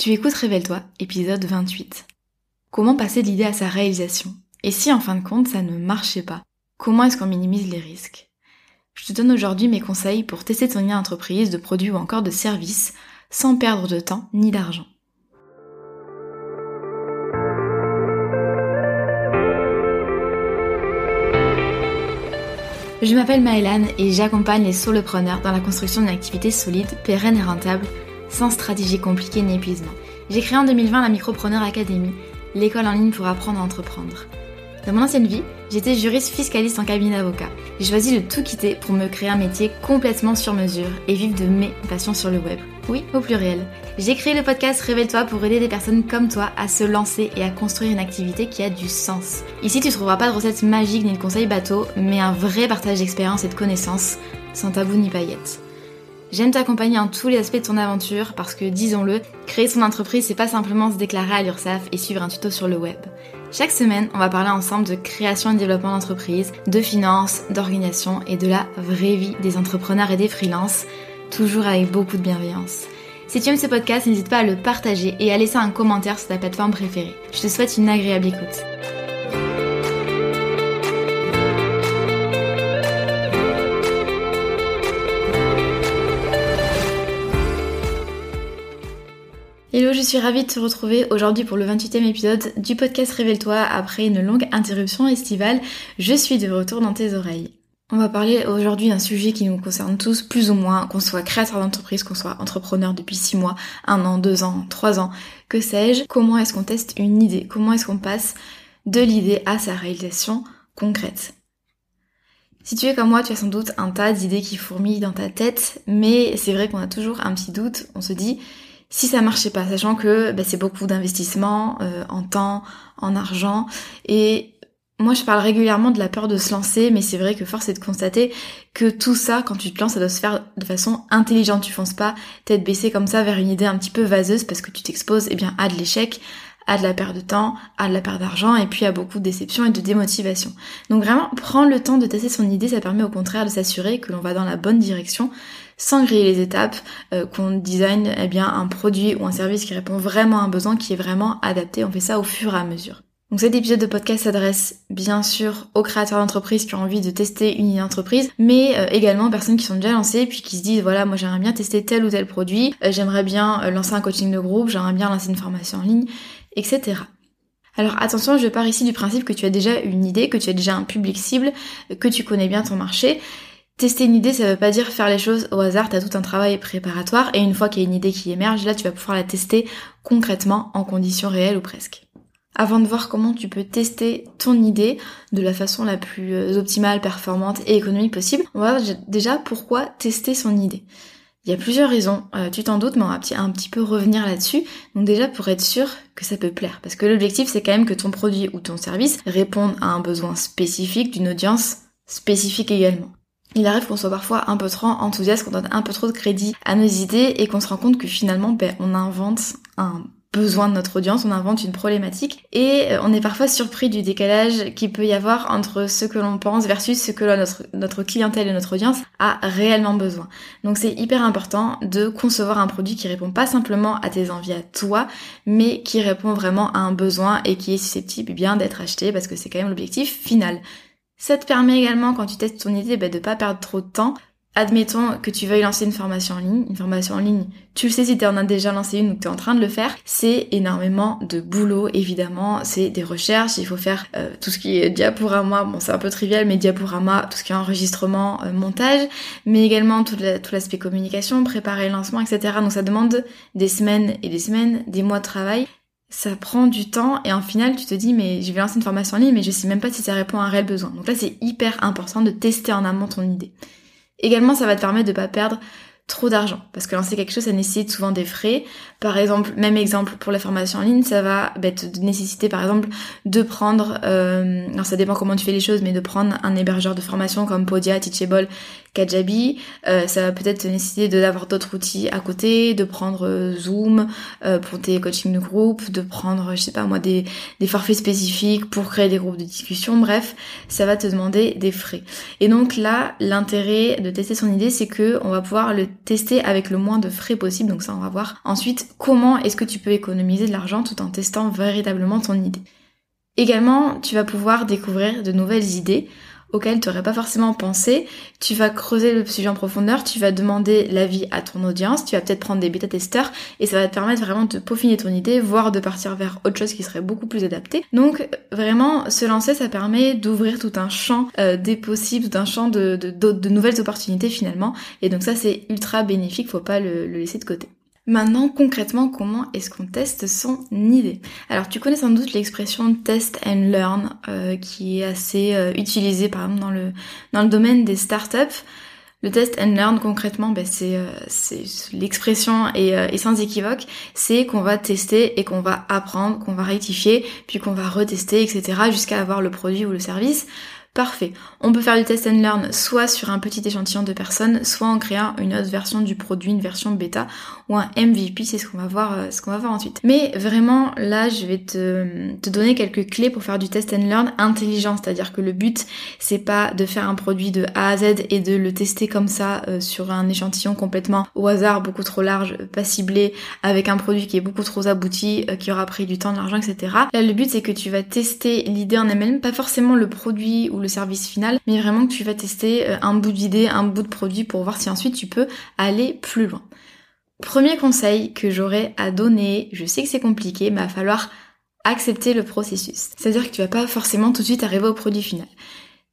Tu écoutes Révèle-toi, épisode 28. Comment passer de l'idée à sa réalisation? Et si en fin de compte ça ne marchait pas? Comment est-ce qu'on minimise les risques? Je te donne aujourd'hui mes conseils pour tester ton lien d'entreprise, de produits ou encore de services sans perdre de temps ni d'argent. Je m'appelle Maëlan et j'accompagne les solopreneurs dans la construction d'une activité solide, pérenne et rentable sans stratégie compliquée ni épuisement. J'ai créé en 2020 la Micropreneur Academy, l'école en ligne pour apprendre à entreprendre. Dans mon ancienne vie, j'étais juriste fiscaliste en cabinet d'avocat. J'ai choisi de tout quitter pour me créer un métier complètement sur mesure et vivre de mes passions sur le web. Oui, au pluriel. J'ai créé le podcast Révèle-toi pour aider des personnes comme toi à se lancer et à construire une activité qui a du sens. Ici, tu trouveras pas de recettes magiques ni de conseils bateaux, mais un vrai partage d'expérience et de connaissances, sans tabou ni paillettes. J'aime t'accompagner en tous les aspects de ton aventure parce que, disons-le, créer son entreprise, c'est pas simplement se déclarer à l'URSSAF et suivre un tuto sur le web. Chaque semaine, on va parler ensemble de création et développement d'entreprise, de finances, d'organisation et de la vraie vie des entrepreneurs et des freelances, toujours avec beaucoup de bienveillance. Si tu aimes ce podcast, n'hésite pas à le partager et à laisser un commentaire sur ta plateforme préférée. Je te souhaite une agréable écoute. Je suis ravie de te retrouver aujourd'hui pour le 28e épisode du podcast Révèle-toi après une longue interruption estivale. Je suis de retour dans tes oreilles. On va parler aujourd'hui d'un sujet qui nous concerne tous plus ou moins, qu'on soit créateur d'entreprise, qu'on soit entrepreneur depuis 6 mois, 1 an, 2 ans, 3 ans, que sais-je. Comment est-ce qu'on teste une idée? Comment est-ce qu'on passe de l'idée à sa réalisation concrète? Si tu es comme moi, tu as sans doute un tas d'idées qui fourmillent dans ta tête, mais c'est vrai qu'on a toujours un petit doute. On se dit, si ça marchait pas, sachant que bah, c'est beaucoup d'investissement euh, en temps, en argent. Et moi, je parle régulièrement de la peur de se lancer, mais c'est vrai que force est de constater que tout ça, quand tu te lances, ça doit se faire de façon intelligente. Tu fonces pas tête baissée comme ça vers une idée un petit peu vaseuse parce que tu t'exposes eh bien à de l'échec, à de la perte de temps, à de la perte d'argent et puis à beaucoup de déception et de démotivation. Donc vraiment, prendre le temps de tester son idée, ça permet au contraire de s'assurer que l'on va dans la bonne direction sans griller les étapes, euh, qu'on design eh bien un produit ou un service qui répond vraiment à un besoin qui est vraiment adapté. On fait ça au fur et à mesure. Donc cet épisode de podcast s'adresse bien sûr aux créateurs d'entreprise qui ont envie de tester une entreprise, mais euh, également aux personnes qui sont déjà lancées puis qui se disent voilà moi j'aimerais bien tester tel ou tel produit, euh, j'aimerais bien lancer un coaching de groupe, j'aimerais bien lancer une formation en ligne, etc. Alors attention, je pars ici du principe que tu as déjà une idée, que tu as déjà un public cible, que tu connais bien ton marché Tester une idée, ça veut pas dire faire les choses au hasard, t'as tout un travail préparatoire et une fois qu'il y a une idée qui émerge, là tu vas pouvoir la tester concrètement en conditions réelles ou presque. Avant de voir comment tu peux tester ton idée de la façon la plus euh, optimale, performante et économique possible, on va voir déjà pourquoi tester son idée. Il y a plusieurs raisons, euh, tu t'en doutes, mais on va un petit peu revenir là-dessus. Donc déjà pour être sûr que ça peut plaire, parce que l'objectif c'est quand même que ton produit ou ton service réponde à un besoin spécifique d'une audience spécifique également il arrive qu'on soit parfois un peu trop enthousiaste, qu'on donne un peu trop de crédit à nos idées et qu'on se rend compte que finalement, ben, on invente un besoin de notre audience, on invente une problématique et euh, on est parfois surpris du décalage qui peut y avoir entre ce que l'on pense versus ce que notre, notre clientèle et notre audience a réellement besoin. Donc c'est hyper important de concevoir un produit qui répond pas simplement à tes envies à toi, mais qui répond vraiment à un besoin et qui est susceptible bien d'être acheté parce que c'est quand même l'objectif final. Ça te permet également, quand tu testes ton idée, bah, de pas perdre trop de temps. Admettons que tu veuilles lancer une formation en ligne. Une formation en ligne, tu le sais si tu en as déjà lancé une ou que tu es en train de le faire, c'est énormément de boulot, évidemment. C'est des recherches, il faut faire euh, tout ce qui est diaporama, bon c'est un peu trivial, mais diaporama, tout ce qui est enregistrement, euh, montage, mais également tout l'aspect communication, préparer le lancement, etc. Donc ça demande des semaines et des semaines, des mois de travail ça prend du temps et en final tu te dis mais je vais lancer une formation en ligne mais je sais même pas si ça répond à un réel besoin. Donc là c'est hyper important de tester en amont ton idée. Également ça va te permettre de pas perdre trop d'argent. Parce que lancer quelque chose, ça nécessite souvent des frais. Par exemple, même exemple pour la formation en ligne, ça va bah, te nécessiter par exemple de prendre, euh, alors ça dépend comment tu fais les choses, mais de prendre un hébergeur de formation comme Podia, Teachable, Kajabi. Euh, ça va peut-être te nécessiter d'avoir d'autres outils à côté, de prendre euh, Zoom euh, pour tes coachings de groupe, de prendre, je sais pas moi, des, des forfaits spécifiques pour créer des groupes de discussion. Bref, ça va te demander des frais. Et donc là, l'intérêt de tester son idée, c'est que on va pouvoir le tester avec le moins de frais possible. Donc ça, on va voir. Ensuite, comment est-ce que tu peux économiser de l'argent tout en testant véritablement ton idée. Également, tu vas pouvoir découvrir de nouvelles idées auquel tu n'aurais pas forcément pensé. Tu vas creuser le sujet en profondeur, tu vas demander l'avis à ton audience, tu vas peut-être prendre des bêta-testeurs et ça va te permettre vraiment de peaufiner ton idée, voire de partir vers autre chose qui serait beaucoup plus adapté. Donc vraiment, se lancer, ça permet d'ouvrir tout un champ euh, des possibles, tout un champ de, de, nouvelles opportunités finalement. Et donc ça, c'est ultra bénéfique, faut pas le laisser de côté. Maintenant, concrètement, comment est-ce qu'on teste son idée? Alors, tu connais sans doute l'expression test and learn, euh, qui est assez euh, utilisée, par exemple, dans le, dans le domaine des startups. Le test and learn, concrètement, ben, c'est, euh, l'expression est, est, sans équivoque, c'est qu'on va tester et qu'on va apprendre, qu'on va rectifier, puis qu'on va retester, etc., jusqu'à avoir le produit ou le service. Parfait. On peut faire du test and learn soit sur un petit échantillon de personnes, soit en créant une autre version du produit, une version bêta ou un MVP, c'est ce qu'on va voir, euh, ce qu'on va voir ensuite. Mais vraiment, là, je vais te, donner quelques clés pour faire du test and learn intelligent, c'est-à-dire que le but, c'est pas de faire un produit de A à Z et de le tester comme ça euh, sur un échantillon complètement au hasard, beaucoup trop large, pas ciblé, avec un produit qui est beaucoup trop abouti, euh, qui aura pris du temps, de l'argent, etc. Là, le but, c'est que tu vas tester l'idée en elle-même, pas forcément le produit ou le service final, mais vraiment que tu vas tester euh, un bout d'idée, un bout de produit pour voir si ensuite tu peux aller plus loin. Premier conseil que j'aurais à donner, je sais que c'est compliqué, mais il va falloir accepter le processus. C'est-à-dire que tu vas pas forcément tout de suite arriver au produit final.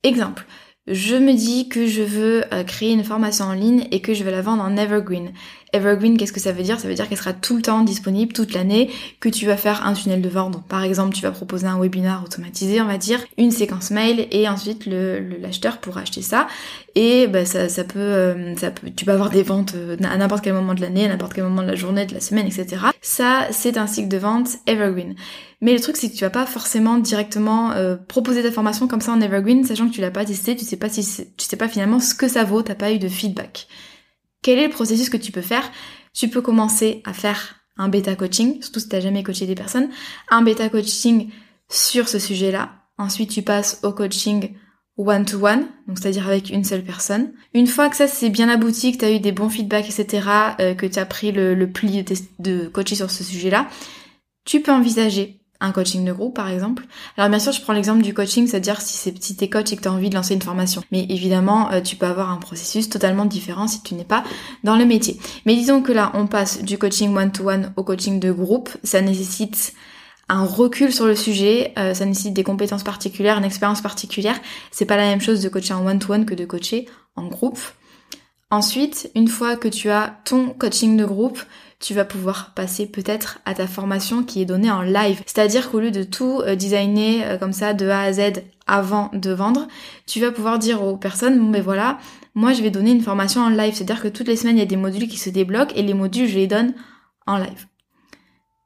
Exemple, je me dis que je veux euh, créer une formation en ligne et que je vais la vendre en evergreen. Evergreen, qu'est-ce que ça veut dire? Ça veut dire qu'elle sera tout le temps disponible, toute l'année, que tu vas faire un tunnel de vente. par exemple, tu vas proposer un webinar automatisé, on va dire, une séquence mail, et ensuite le l'acheteur pourra acheter ça. Et bah, ça, ça, peut, euh, ça peut, tu peux avoir des ventes euh, à n'importe quel moment de l'année, à n'importe quel moment de la journée, de la semaine, etc. Ça, c'est un cycle de vente evergreen. Mais le truc, c'est que tu vas pas forcément directement euh, proposer ta formation comme ça en evergreen, sachant que tu l'as pas testé, tu sais pas si tu sais pas finalement ce que ça vaut, t'as pas eu de feedback. Quel est le processus que tu peux faire? Tu peux commencer à faire un bêta coaching, surtout si tu n'as jamais coaché des personnes, un bêta coaching sur ce sujet-là. Ensuite, tu passes au coaching one-to-one, donc c'est-à-dire avec une seule personne. Une fois que ça c'est bien abouti, que tu as eu des bons feedbacks, etc., euh, que tu as pris le, le pli de, de coacher sur ce sujet-là, tu peux envisager un coaching de groupe par exemple. Alors bien sûr je prends l'exemple du coaching, c'est-à-dire si c'est si t'es coach et que tu envie de lancer une formation. Mais évidemment euh, tu peux avoir un processus totalement différent si tu n'es pas dans le métier. Mais disons que là on passe du coaching one-to-one au coaching de groupe, ça nécessite un recul sur le sujet, euh, ça nécessite des compétences particulières, une expérience particulière. C'est pas la même chose de coacher en one-to-one que de coacher en groupe. Ensuite, une fois que tu as ton coaching de groupe, tu vas pouvoir passer peut-être à ta formation qui est donnée en live. C'est-à-dire qu'au lieu de tout euh, designer euh, comme ça de A à Z avant de vendre, tu vas pouvoir dire aux personnes, bon ben voilà, moi je vais donner une formation en live. C'est-à-dire que toutes les semaines il y a des modules qui se débloquent et les modules je les donne en live.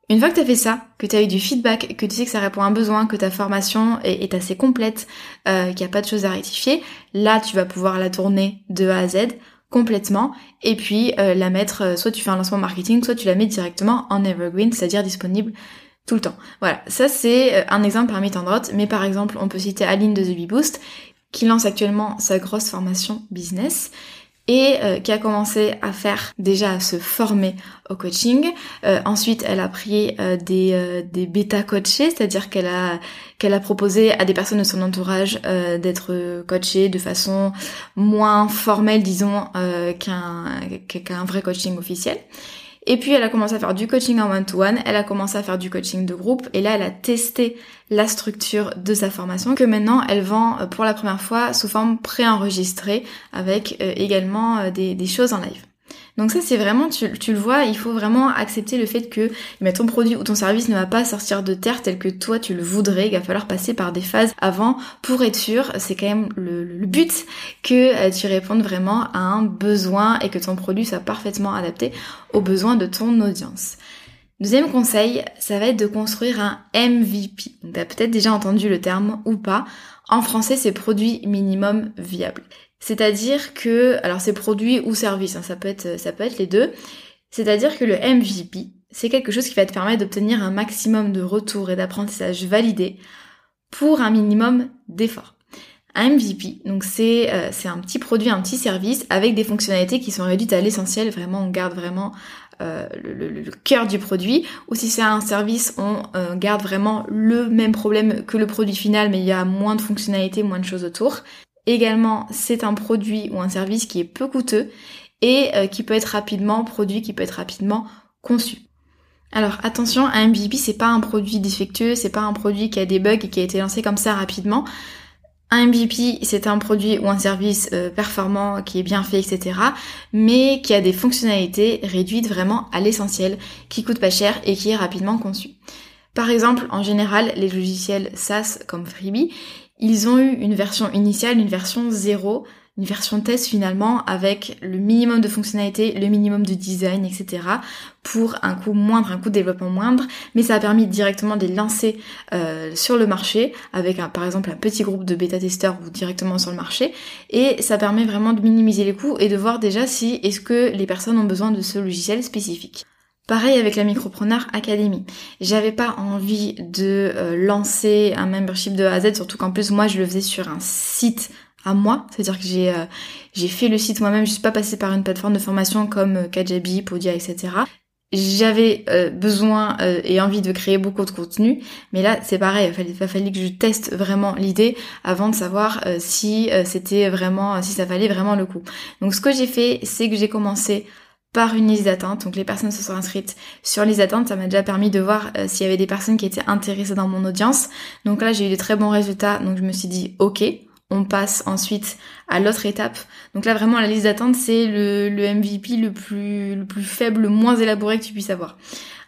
Une fois que tu as fait ça, que tu as eu du feedback, que tu sais que ça répond à un besoin, que ta formation est, assez complète, euh, qu'il n'y a pas de choses à rectifier, là tu vas pouvoir la tourner de A à Z complètement. Et puis euh, la mettre, euh, soit tu fais un lancement marketing, soit tu la mets directement en evergreen, c'est-à-dire disponible tout le temps. Voilà, ça c'est euh, un exemple parmi tant d'autres, mais par exemple on peut citer Aline de The Bee Boost qui lance actuellement sa grosse formation business et euh, qui a commencé à faire déjà à se former au coaching. Euh, ensuite, elle a pris euh, des, des bêta coachés, c'est-à-dire qu'elle a qu'elle a proposé à des personnes de son entourage d'être coachées de façon moins formelle, disons, qu'un qu'un vrai coaching officiel. Et puis elle a commencé à faire du coaching en one-to-one, elle a commencé à faire du coaching de groupe, et là elle a testé la structure de sa formation que maintenant elle vend euh, pour la première fois sous forme préenregistrée avec euh, également euh, des, des choses en live. Donc ça c'est vraiment, tu, le vois, il faut vraiment accepter le fait que mais ton produit ou ton service ne va pas sortir de terre tel que toi tu le voudrais, il va falloir passer par des phases avant pour être sûr, c'est quand même le, but que euh, tu répondes vraiment à un besoin et que ton produit soit parfaitement adapté aux besoins de ton audience. Deuxième conseil, ça va être de construire un MVP. Tu as peut-être déjà entendu le terme ou pas. En français, c'est produit minimum viable. C'est-à-dire que, alors c'est produit ou service, hein, ça, peut être, ça peut être les deux. C'est-à-dire que le MVP, c'est quelque chose qui va te permettre d'obtenir un maximum de retours et d'apprentissage validés pour un minimum d'efforts. Un MVP, donc c'est euh, un petit produit, un petit service avec des fonctionnalités qui sont réduites à l'essentiel. Vraiment, on garde vraiment euh, le, le, cœur du produit. Ou si c'est un service, on euh, garde vraiment le même problème que le produit final, mais il y a moins de fonctionnalités, moins de choses autour. Également, c'est un produit ou un service qui est peu coûteux et qui peut être rapidement produit, qui peut être rapidement conçu. Alors attention, un MVP c'est pas un produit défectueux, c'est pas un produit qui a des bugs et qui a été lancé comme ça rapidement. Un MVP, c'est un produit ou un service euh, performant qui est bien fait, etc. Mais qui a des fonctionnalités réduites vraiment à l'essentiel, qui coûte pas cher et qui est rapidement conçu. Par exemple, en général, les logiciels SaaS comme Freebie, ils ont eu une version initiale, une version 0 une version test finalement avec le minimum de fonctionnalités, le minimum de design, etc. pour un coût moindre, un coût de développement moindre, mais ça a permis directement de les lancer euh, sur le marché avec par exemple un petit groupe de bêta-testeurs ou directement sur le marché et ça permet vraiment de minimiser les coûts et de voir déjà si est-ce que les personnes ont besoin de ce logiciel spécifique. Pareil avec la Micropreneur Academy. J'avais pas envie de euh, lancer un membership de A à Z, surtout qu'en plus moi je le faisais sur un site à moi, c'est-à-dire que j'ai euh, j'ai fait le site moi-même, je suis pas passée par une plateforme de formation comme euh, Kajabi, Podia, etc. J'avais euh, besoin et envie de créer beaucoup de contenu, mais là c'est pareil, il fallait, il fallait que je teste vraiment l'idée avant de savoir si c'était vraiment, si ça valait vraiment le coup. Donc ce que j'ai fait, c'est que j'ai commencé par une liste d'attente. Donc les personnes se sont inscrites sur liste d'attente. Ça m'a déjà permis de voir s'il y avait des personnes qui étaient intéressées dans mon audience. Donc là j'ai eu de très bons résultats. Donc je me suis dit ok, on passe ensuite à l'autre étape. Donc là vraiment la liste d'attente c'est le, MVP le plus, le plus faible, le moins élaboré que tu puisses avoir.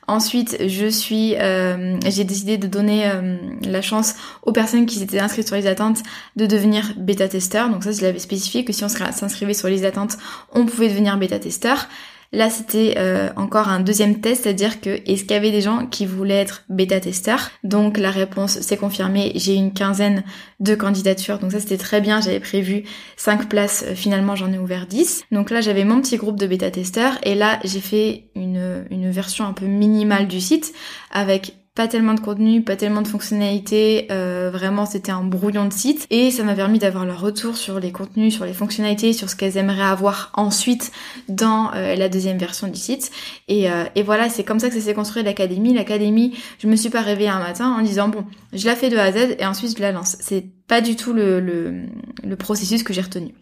Ensuite, je suis, euh, j'ai décidé de donner euh, la chance aux personnes qui s'étaient inscrites sur les attentes de devenir bêta-testeur. Donc ça, je l'avais spécifié que si on s'inscrivait sur les attentes, on pouvait devenir bêta-testeur. Là, c'était euh, encore un deuxième test, c'est-à-dire que est-ce qu'il y avait des gens qui voulaient être bêta-testeurs? Donc la réponse s'est confirmée. J'ai une quinzaine de candidatures, donc ça c'était très bien. J'avais prévu 5 places, euh, finalement j'en ai ouvert 10. Donc là, j'avais mon petit groupe de bêta-testeurs et là, j'ai fait une, une version un peu minimale du site avec pas tellement de contenu, pas tellement de fonctionnalités, euh, vraiment c'était un brouillon de site et ça m'a permis d'avoir leur retour sur les contenus, sur les fonctionnalités, sur ce qu'elles aimeraient avoir ensuite dans euh, la deuxième version du site. Et, euh, et voilà, c'est comme ça que ça s'est construit l'académie. L'académie, je me suis pas réveillée un matin en disant bon, je la fais de A à Z et ensuite je la lance. C'est pas du tout le, le, le processus que j'ai retenu.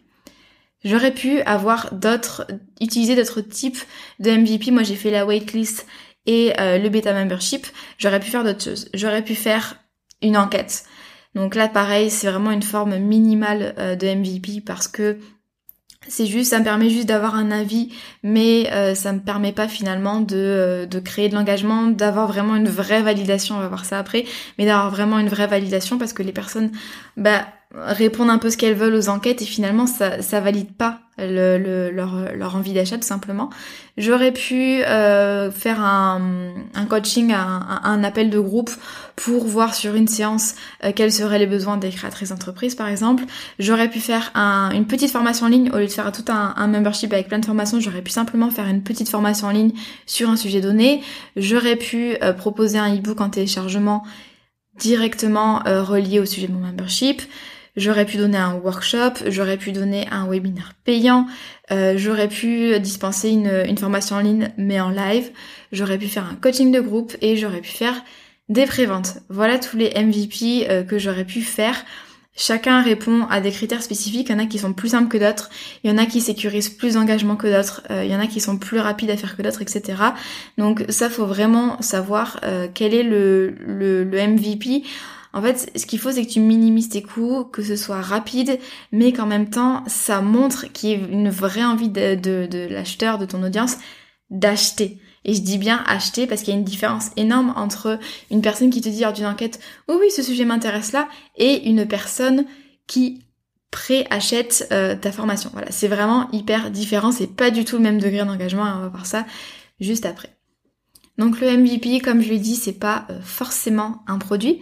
J'aurais pu avoir d'autres, utiliser d'autres types de MVP. Moi, j'ai fait la waitlist et euh, le bêta membership, j'aurais pu faire d'autres choses. J'aurais pu faire une enquête. Donc là, pareil, c'est vraiment une forme minimale euh, de MVP parce que c'est juste, ça me permet juste d'avoir un avis, mais euh, ça me permet pas finalement de, de créer de l'engagement, d'avoir vraiment une vraie validation, on va voir ça après, mais d'avoir vraiment une vraie validation parce que les personnes, bah, répondent un peu ce qu'elles veulent aux enquêtes et finalement ça ça valide pas le, leur, leur envie d'achat tout simplement. J'aurais pu euh, faire un, un coaching, un, appel de groupe pour voir sur une séance euh, quels seraient les besoins des créatrices d'entreprise par exemple. J'aurais pu faire un, une petite formation en ligne au lieu de faire tout un, un membership avec plein de formations. J'aurais pu simplement faire une petite formation en ligne sur un sujet donné. J'aurais pu euh, proposer un ebook en téléchargement directement relié au sujet de mon membership. J'aurais pu donner un workshop, j'aurais pu donner un webinaire payant, euh, j'aurais pu dispenser une, une, formation en ligne mais en live, j'aurais pu faire un coaching de groupe et j'aurais pu faire des préventes. Voilà tous les MVP euh, que j'aurais pu faire. Chacun répond à des critères spécifiques. Il y en a qui sont plus simples que d'autres. Il y en a qui sécurisent plus d'engagement que d'autres. Euh, il y en a qui sont plus rapides à faire que d'autres, etc. Donc ça, faut vraiment savoir quel est le, le, le MVP en fait, ce qu'il faut, c'est que tu minimises tes coûts, que ce soit rapide, mais qu'en même temps, ça montre qu'il y a une vraie envie de, l'acheteur, de ton audience, d'acheter. Et je dis bien acheter parce qu'il y a une différence énorme entre une personne qui te dit lors d'une enquête, oui, oui, ce sujet m'intéresse là, et une personne qui pré-achète euh, ta formation. Voilà, c'est vraiment hyper différent, c'est pas du tout le même degré d'engagement, on va voir ça juste après. Donc le MVP, comme je l'ai dit, c'est pas euh, forcément un produit,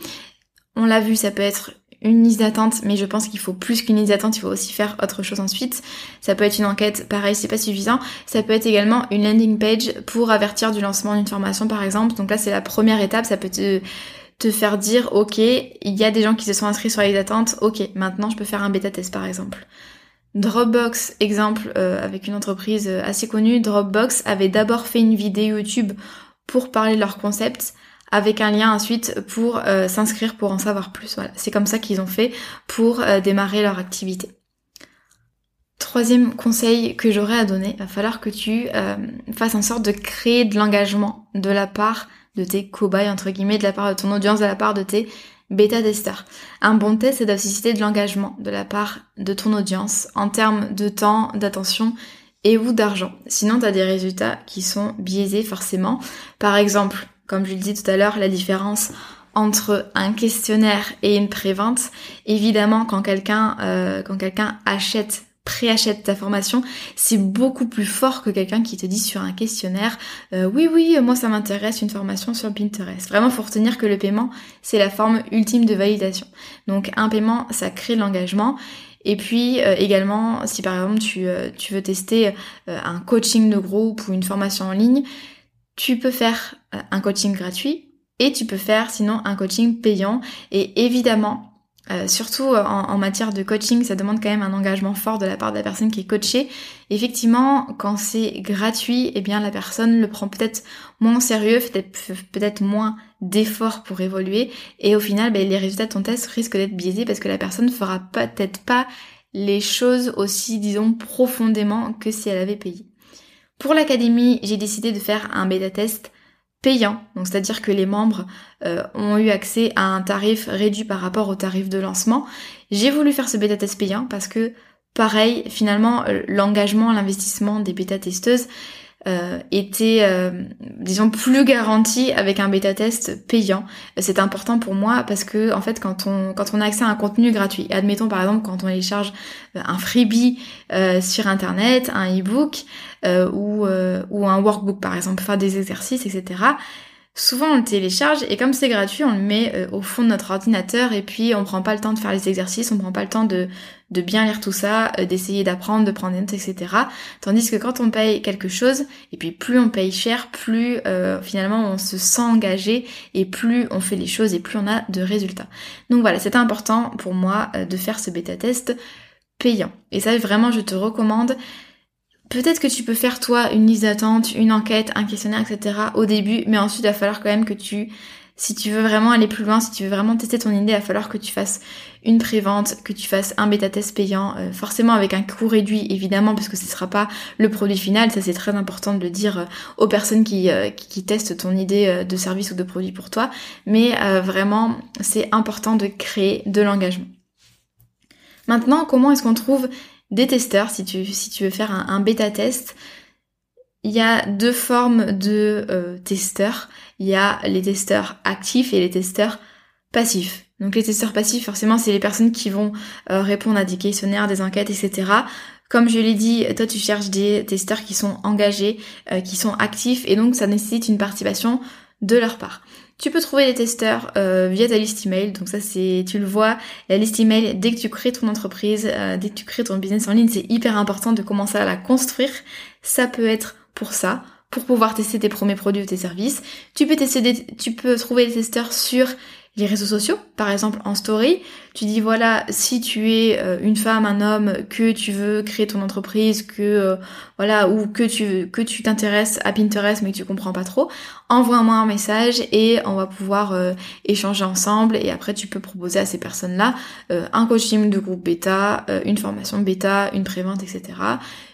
on l'a vu, ça peut être une liste d'attente, mais je pense qu'il faut plus qu'une liste d'attente, il faut aussi faire autre chose ensuite. Ça peut être une enquête, pareil, c'est pas suffisant. Ça peut être également une landing page pour avertir du lancement d'une formation, par exemple. Donc là, c'est la première étape, ça peut te, faire dire, ok, il y a des gens qui se sont inscrits sur les attentes, ok, maintenant je peux faire un bêta test par exemple. Dropbox, exemple, euh, avec une entreprise euh, assez connue, Dropbox avait d'abord fait une vidéo YouTube pour parler de leur concept, avec un lien ensuite pour euh, s'inscrire pour en savoir plus. Voilà, c'est comme ça qu'ils ont fait pour démarrer leur activité. Troisième conseil que j'aurais à donner, va falloir que tu fasses en sorte de créer de l'engagement de la part de tes cobayes, entre guillemets, de la part de ton audience, de la part de tes bêta-testeurs. Un bon test, c'est de de l'engagement de la part de ton audience en termes de temps, d'attention et ou d'argent. Sinon, tu as des résultats qui sont biaisés forcément. Par exemple, comme je le dis tout à l'heure, la différence entre un questionnaire et une prévente. Évidemment, quand quelqu'un euh, quand quelqu'un achète préachète ta formation, c'est beaucoup plus fort que quelqu'un qui te dit sur un questionnaire euh, oui oui moi ça m'intéresse une formation sur Pinterest. Vraiment faut retenir que le paiement c'est la forme ultime de validation. Donc un paiement ça crée l'engagement et puis euh, également si par exemple tu, tu veux tester un coaching de groupe ou une formation en ligne, tu peux faire un coaching gratuit et tu peux faire sinon un coaching payant et évidemment euh, surtout euh, en, matière de coaching, ça demande quand même un engagement fort de la part de la personne qui est coachée. Effectivement, quand c'est gratuit, eh bien la personne le prend peut-être moins au sérieux, peut-être moins d'efforts pour évoluer, et au final, ben, les résultats de ton test risquent d'être biaisés parce que la personne ne fera peut-être pas les choses aussi, disons, profondément que si elle avait payé. Pour l'académie, j'ai décidé de faire un bêta test payant. Donc c'est-à-dire que les membres euh, ont eu accès à un tarif réduit par rapport au tarif de lancement. J'ai voulu faire ce bêta test payant parce que pareil, finalement, euh, l'engagement, l'investissement des bêta testeuses euh, était, euh, disons, plus garanti avec un bêta test payant. C'est important pour moi parce que, en fait, quand on, quand on a accès à un contenu gratuit, admettons par exemple quand on télécharge euh, un freebie sur Internet, un e-book ou, ou un workbook par exemple, faire des exercices, etc. Souvent on le télécharge et comme c'est gratuit, on le met euh, au fond de notre ordinateur et puis on prend pas le temps de faire les exercices, on prend pas le temps de, de bien lire tout ça, euh, d'essayer d'apprendre, de prendre des notes, etc. Tandis que quand on paye quelque chose, et puis plus on paye cher, plus euh, finalement on se sent engagé et plus on fait les choses et plus on a de résultats. Donc voilà, c'était important pour moi de faire ce bêta test payant. Et ça vraiment je te recommande Peut-être que tu peux faire toi une liste d'attente, une enquête, un questionnaire, etc. au début, mais ensuite il va falloir quand même que tu, si tu veux vraiment aller plus loin, si tu veux vraiment tester ton idée, il va falloir que tu fasses une prévente, que tu fasses un bêta test payant, euh, forcément avec un coût réduit évidemment, parce que ce ne sera pas le produit final, ça c'est très important de le dire euh, aux personnes qui, euh, qui, testent ton idée de service ou de produit pour toi, mais vraiment c'est important de créer de l'engagement. Maintenant, comment est-ce qu'on trouve des testeurs, si tu, si tu veux faire un, bêta test, il y a deux formes de euh, testeurs. Il y a les testeurs actifs et les testeurs passifs. Donc les testeurs passifs, forcément, c'est les personnes qui vont euh, répondre à des questionnaires, des enquêtes, etc. Comme je l'ai dit, toi tu cherches des testeurs qui sont engagés, euh, qui sont actifs, et donc ça nécessite une participation de leur part. Tu peux trouver des testeurs euh, via ta liste email. Donc ça c'est, tu le vois, la liste email dès que tu crées ton entreprise, euh, dès que tu crées ton business en ligne, c'est hyper important de commencer à la construire. Ça peut être pour ça, pour pouvoir tester tes premiers produits ou tes services. Tu peux tester tu peux trouver des testeurs sur les réseaux sociaux, par exemple en story, tu dis voilà, si tu es euh, une femme, un homme, que tu veux créer ton entreprise, que euh, voilà, ou que tu que tu t'intéresses à Pinterest mais que tu comprends pas trop, envoie-moi un message et on va pouvoir euh, échanger ensemble et après tu peux proposer à ces personnes-là un coaching de groupe bêta, une formation bêta, une prévente, etc.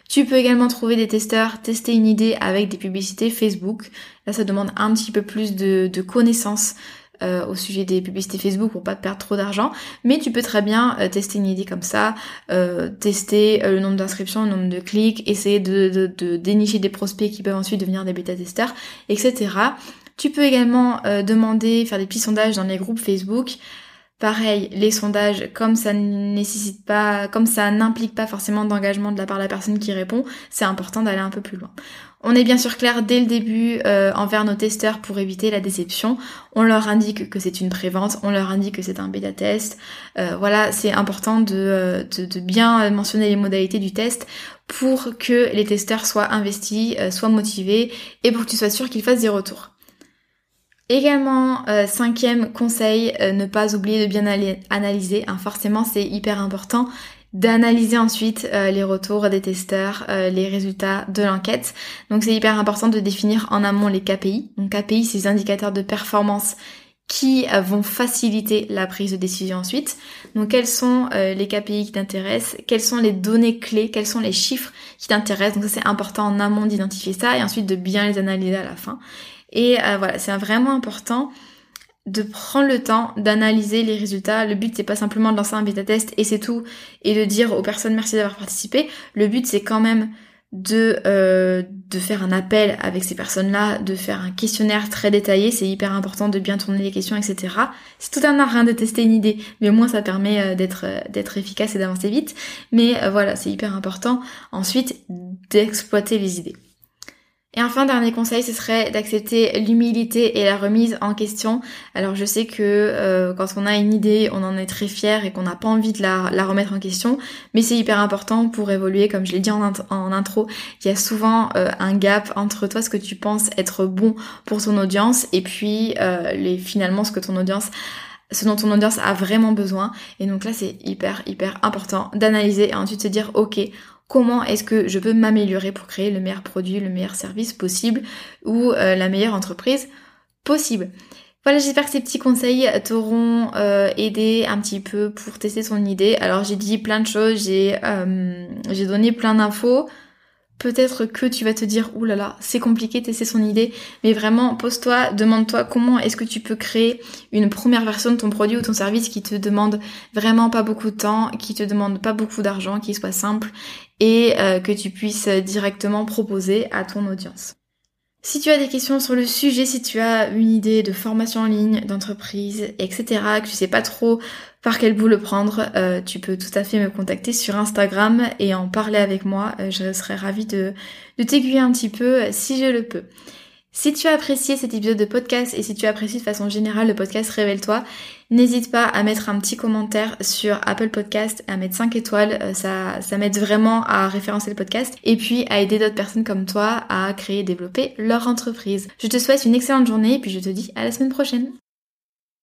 Tu peux également trouver des testeurs, tester une idée avec des publicités Facebook. Là, ça demande un petit peu plus de, de connaissances euh, au sujet des publicités Facebook pour pas perdre trop d'argent, mais tu peux très bien euh, tester une idée comme ça, euh, tester le nombre d'inscriptions, le nombre de clics, essayer de, dénicher des prospects qui peuvent ensuite devenir des bêta-testeurs, etc. Tu peux également demander, faire des petits sondages dans les groupes Facebook. Pareil, les sondages, comme ça nécessite pas, comme ça n'implique pas forcément d'engagement de la part de la personne qui répond, c'est important d'aller un peu plus loin. On est bien sûr clair dès le début euh, envers nos testeurs pour éviter la déception. On leur indique que c'est une prévente, on leur indique que c'est un bêta test. Euh, voilà, c'est important de, euh, de, bien mentionner les modalités du test pour que les testeurs soient investis, soient motivés et pour que tu sois sûr qu'ils fassent des retours. Également, cinquième conseil, ne pas oublier de bien analyser. Hein, forcément, c'est hyper important d'analyser ensuite euh, les retours des testeurs, les résultats de l'enquête. Donc c'est hyper important de définir en amont les KPI. Donc KPI, c'est les indicateurs de performance qui vont faciliter la prise de décision ensuite. Donc quels sont les KPI qui t'intéressent, quelles sont les données clés, quels sont les chiffres qui t'intéressent? Donc ça c'est important en amont d'identifier ça et ensuite de bien les analyser à la fin. Et euh, voilà, c'est vraiment important de prendre le temps d'analyser les résultats. Le but c'est pas simplement de lancer un bêta test et c'est tout et de dire aux personnes merci d'avoir participé. Le but c'est quand même de euh, de faire un appel avec ces personnes-là, de faire un questionnaire très détaillé. C'est hyper important de bien tourner les questions, etc. C'est tout un art hein, de tester une idée, mais au moins ça permet euh, d'être d'être efficace et d'avancer vite. Mais voilà, c'est hyper important ensuite d'exploiter les idées. Et enfin, dernier conseil, ce serait d'accepter l'humilité et la remise en question. Alors je sais que euh, quand on a une idée, on en est très fier et qu'on n'a pas envie de la, remettre en question, mais c'est hyper important pour évoluer, comme je l'ai dit en, intro, il y a souvent euh, un gap entre toi, ce que tu penses être bon pour ton audience, et puis euh, les, finalement ce que ton audience ce dont ton audience a vraiment besoin. Et donc là, c'est hyper, hyper important d'analyser et ensuite se dire, ok, comment est-ce que je peux m'améliorer pour créer le meilleur produit, le meilleur service possible ou euh, la meilleure entreprise possible. Voilà, j'espère que ces petits conseils t'auront euh, aidé un petit peu pour tester ton idée. Alors j'ai dit plein de choses, j'ai euh, j'ai donné plein d'infos. Peut-être que tu vas te dire, oulala, là là, c'est compliqué tester son idée, mais vraiment, pose-toi, demande-toi comment est-ce que tu peux créer une première version de ton produit ou ton service qui te demande vraiment pas beaucoup de temps, qui te demande pas beaucoup d'argent, qui soit simple et euh, que tu puisses directement proposer à ton audience. Si tu as des questions sur le sujet, si tu as une idée de formation en ligne, d'entreprise, etc., que tu sais pas trop par quel bout le prendre, euh, tu peux tout à fait me contacter sur Instagram et en parler avec moi. Euh, je serais ravie de, de t'aiguiller un petit peu si je le peux. Si tu as apprécié cet épisode de podcast et si tu apprécies de façon générale le podcast Révèle-toi, n'hésite pas à mettre un petit commentaire sur Apple Podcast, à mettre 5 étoiles, euh, ça, ça m'aide vraiment à référencer le podcast et puis à aider d'autres personnes comme toi à créer et développer leur entreprise. Je te souhaite une excellente journée et puis je te dis à la semaine prochaine.